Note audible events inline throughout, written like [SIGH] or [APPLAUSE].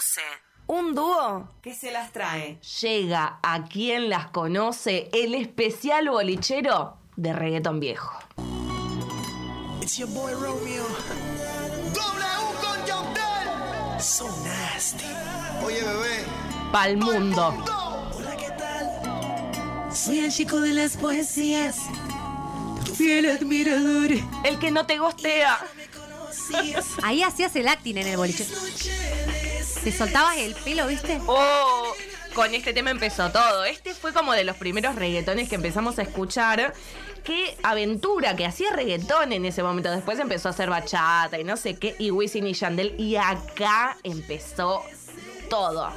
conoce. Un dúo que se las trae. Llega a quien las conoce el especial bolichero de reggaetón viejo. It's your boy Romeo. W con Yandel. So nasty. Oye, bebé. Pa'l mundo. Hola, ¿qué tal? Soy el chico de las poesías. Tu fiel admirador. El que no te gostea. Ahí hacías el acting en el boliche. Te soltabas el pelo, ¿viste? Oh, con este tema empezó todo. Este fue como de los primeros reggaetones que empezamos a escuchar. Qué aventura que hacía reggaetón en ese momento. Después empezó a hacer bachata y no sé qué. Y Wisin y Yandel. Y acá empezó todo.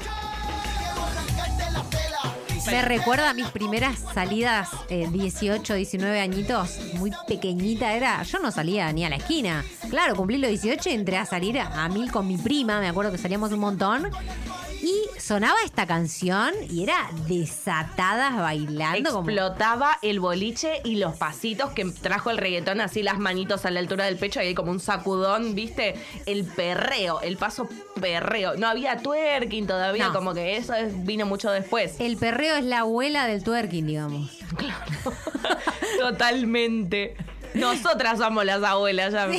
Me recuerda a mis primeras salidas, eh, 18, 19 añitos, muy pequeñita era. Yo no salía ni a la esquina. Claro, cumplí los 18 y entré a salir a mil con mi prima, me acuerdo que salíamos un montón. Sonaba esta canción y era desatadas bailando. como- Explotaba el boliche y los pasitos que trajo el reggaetón, así las manitos a la altura del pecho y hay como un sacudón, ¿viste? El perreo, el paso perreo. No había twerking todavía, No. como que eso es- vino mucho después. El perreo es la abuela del twerking, digamos. [LAUGHS] Totalmente. Nosotras somos las abuelas ya.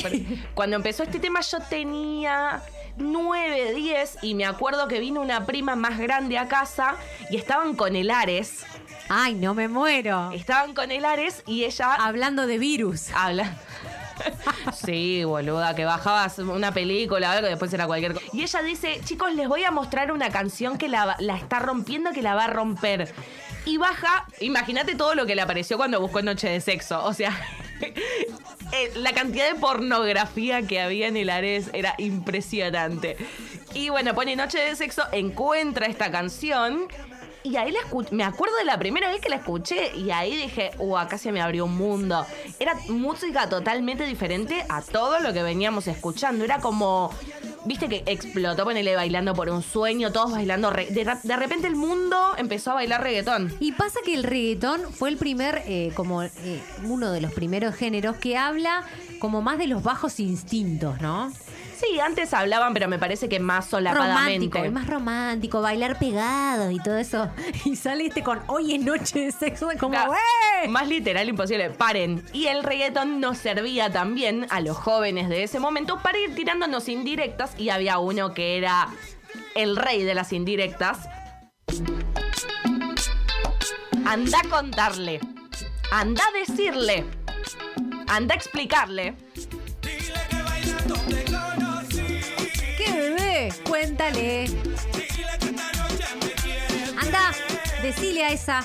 Cuando empezó este tema yo tenía 9, 10 y me acuerdo que vino una prima más grande a casa y estaban con el Ares. Ay, no me muero. Estaban con el Ares y ella Hablando de virus. habla. [LAUGHS] Sí, boluda, que bajabas una película, algo, después era cualquier cosa. Y ella dice, chicos, les voy a mostrar una canción que la, la está rompiendo, que la va a romper. Y baja, imagínate todo lo que le apareció cuando buscó Noche de Sexo. O sea, [LAUGHS] eh, la cantidad de pornografía que había en el Ares era impresionante. Y bueno, pone Noche de Sexo, encuentra esta canción. Y ahí la me acuerdo de la primera vez que la escuché y ahí dije, uh, acá se me abrió un mundo. Era música totalmente diferente a todo lo que veníamos escuchando. Era como, viste que explotó, ponele bailando por un sueño, todos bailando. de, de repente el mundo empezó a bailar reggaetón. Y pasa que el reggaetón fue el primer, eh, como eh, uno de los primeros géneros que habla como más de los bajos instintos, ¿no? Sí, antes hablaban, pero me parece que más solapadamente. Romántico, más romántico, bailar pegados y todo eso. Y sale este con hoy es noche de sexo, como, Claro. Más literal imposible. Paren. Y el reggaetón nos servía también a los jóvenes de ese momento para ir tirándonos indirectas. Y había uno que era el rey de las indirectas. Anda a contarle. Anda a decirle. Anda a explicarle. Cuéntale. Anda, decile a esa.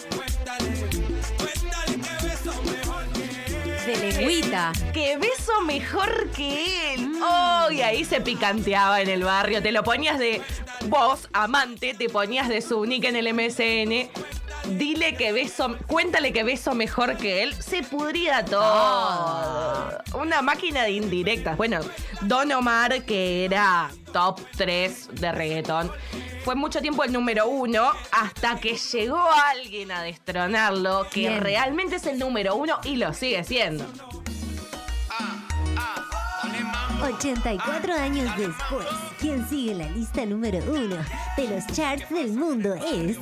De lengüita. Que beso mejor que él. Oh, y ahí se picanteaba en el barrio. Te lo ponías de vos, amante, te ponías de su nick en el MSN. Dile que beso, cuéntale que beso mejor que él. Se pudría todo. Una máquina de indirectas. Bueno, Don Omar, que era top 3 de reggaetón, fue mucho tiempo el número uno hasta que llegó alguien a destronarlo, que realmente es el número uno y lo sigue siendo. 84 años después, quien sigue la lista número uno de los charts del mundo es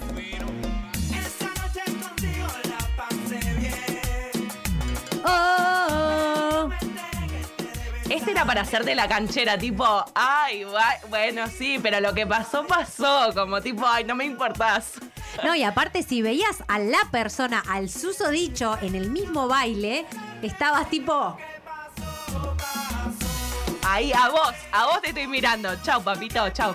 Este era para hacer de la canchera, tipo, ay, bueno, sí, pero lo que pasó, pasó, como tipo, ay, no me importás. No, y aparte, si veías a la persona, al susodicho, en el mismo baile, estabas tipo. Ahí, a vos, a vos te estoy mirando. Chau, papito, chau.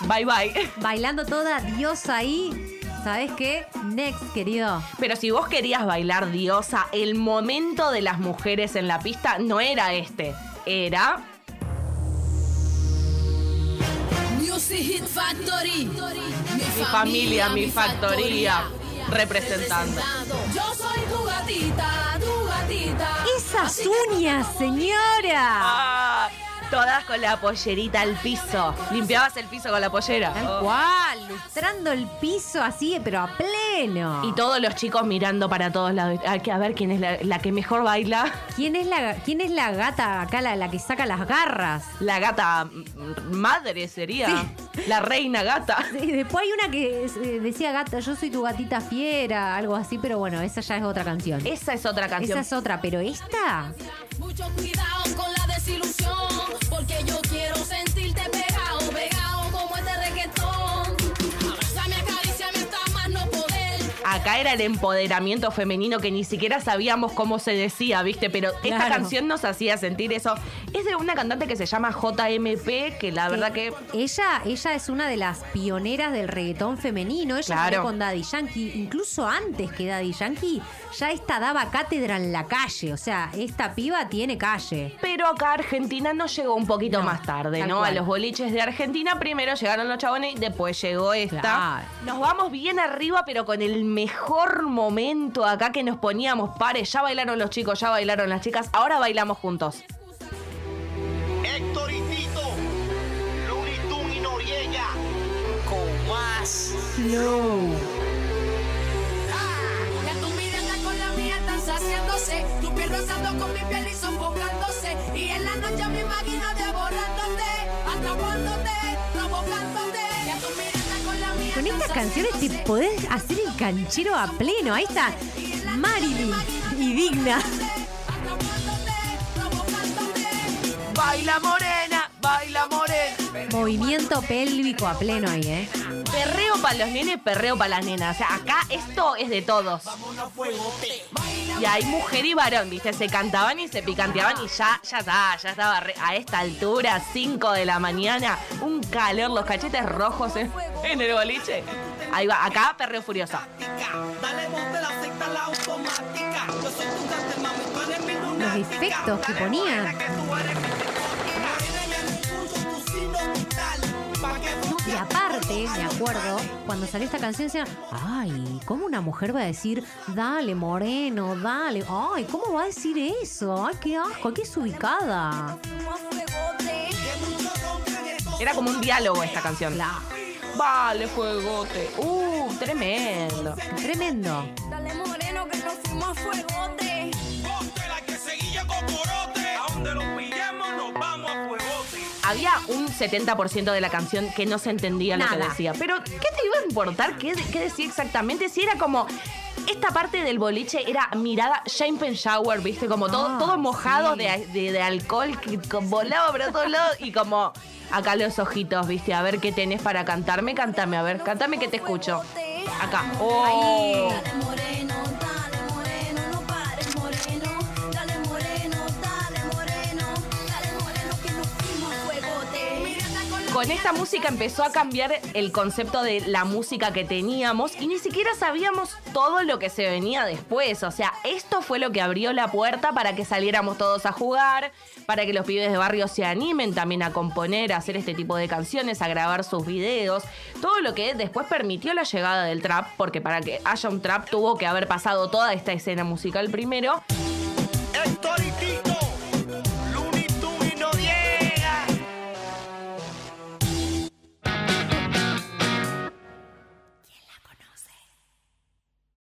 Bye, bye. bailando toda diosa ahí. ¿Sabes qué? Next, querido. Pero si vos querías bailar diosa, el momento de las mujeres en la pista no era este. Era Music Hit Factory. Mi, familia, mi factoría, representando. Yo soy tu gatita, tu gatita. Esas uñas, señora. Ah, todas con la pollerita al piso. Limpiabas el piso con la pollera. Tal Oh. cual, lustrando el piso así, pero a pleno. Y todos los chicos mirando para todos lados. Hay que a ver quién es la, la que mejor baila. ¿Quién es la, quién es la gata acá, la, la que saca las garras? La gata madre sería. La reina gata. Sí, después hay una que eh, decía gata, yo soy tu gatita fiera, algo así, pero bueno, esa ya es otra canción. Esa es otra canción. Esa es otra, pero esta, Mucho cuidado con la Acá era el empoderamiento femenino que ni siquiera sabíamos cómo se decía, ¿viste? Pero esta Claro. canción nos hacía sentir eso. Es de una cantante que se llama JMP, que la verdad que ella, ella es una de las pioneras del reggaetón femenino. Ella Claro. con Daddy Yankee, incluso antes que Daddy Yankee, ya esta daba cátedra en la calle. O sea, esta piba tiene calle. Pero acá Argentina nos llegó un poquito No, más tarde, ¿no? cual. A los boliches de Argentina primero llegaron los chabones y después llegó esta. Claro. Nos vamos bien arriba, pero con el mejor momento acá que nos poníamos pares. Ya bailaron los chicos, ya bailaron las chicas, ahora bailamos juntos. Héctor y Tito, Tunes y Noriega, con más. Ya tu mirada con la mía están saciándose, tu piel rozando con mi piel y sofocándose. Y en la noche me imagino devorándote, atrapándote, provocándote. Con estas canciones te podés hacer el canchero a pleno. Ahí está Marilyn y Digna. Baila morena, baila morena. Movimiento pélvico a pleno ahí, ¿eh? Perreo para los nenes, perreo para las nenas. O sea, acá esto es de todos. Y hay mujer y varón, ¿viste? Se cantaban y se picanteaban y ya, ya está, ya estaba a esta altura, 5 de la mañana, un calor, los cachetes rojos en, en el boliche. Ahí va, acá perreo furioso. Dale voz de la Y aparte, me acuerdo, cuando salió esta canción decían, ay, ¿cómo una mujer va a decir, dale, moreno, dale? Ay, ¿cómo va a decir eso? Ay, qué asco, qué ubicada. Era como un diálogo esta canción. Vale, fuegote. Uh, tremendo. Tremendo. Dale moreno que nos fuimos a fuegote. Un 70% de la canción que no se entendía lo que decía. Pero, ¿qué te iba a importar? ¿Qué, qué decía exactamente? Si era como. Esta parte del boliche era mirada champagne shower, ¿viste? Como todo, Ah, todo mojado sí. de, de- de alcohol que volaba por todos lados y como acá los ojitos, ¿viste? A ver qué tenés para cantarme, cántame, a ver, cántame que te escucho. Acá. Oh. Con esta música empezó a cambiar el concepto de la música que teníamos y ni siquiera sabíamos todo lo que se venía después. O sea, esto fue lo que abrió la puerta para que saliéramos todos a jugar, para que los pibes de barrio se animen también a componer, a hacer este tipo de canciones, a grabar sus videos. Todo lo que después permitió la llegada del trap, porque para que haya un trap tuvo que haber pasado toda esta escena musical primero.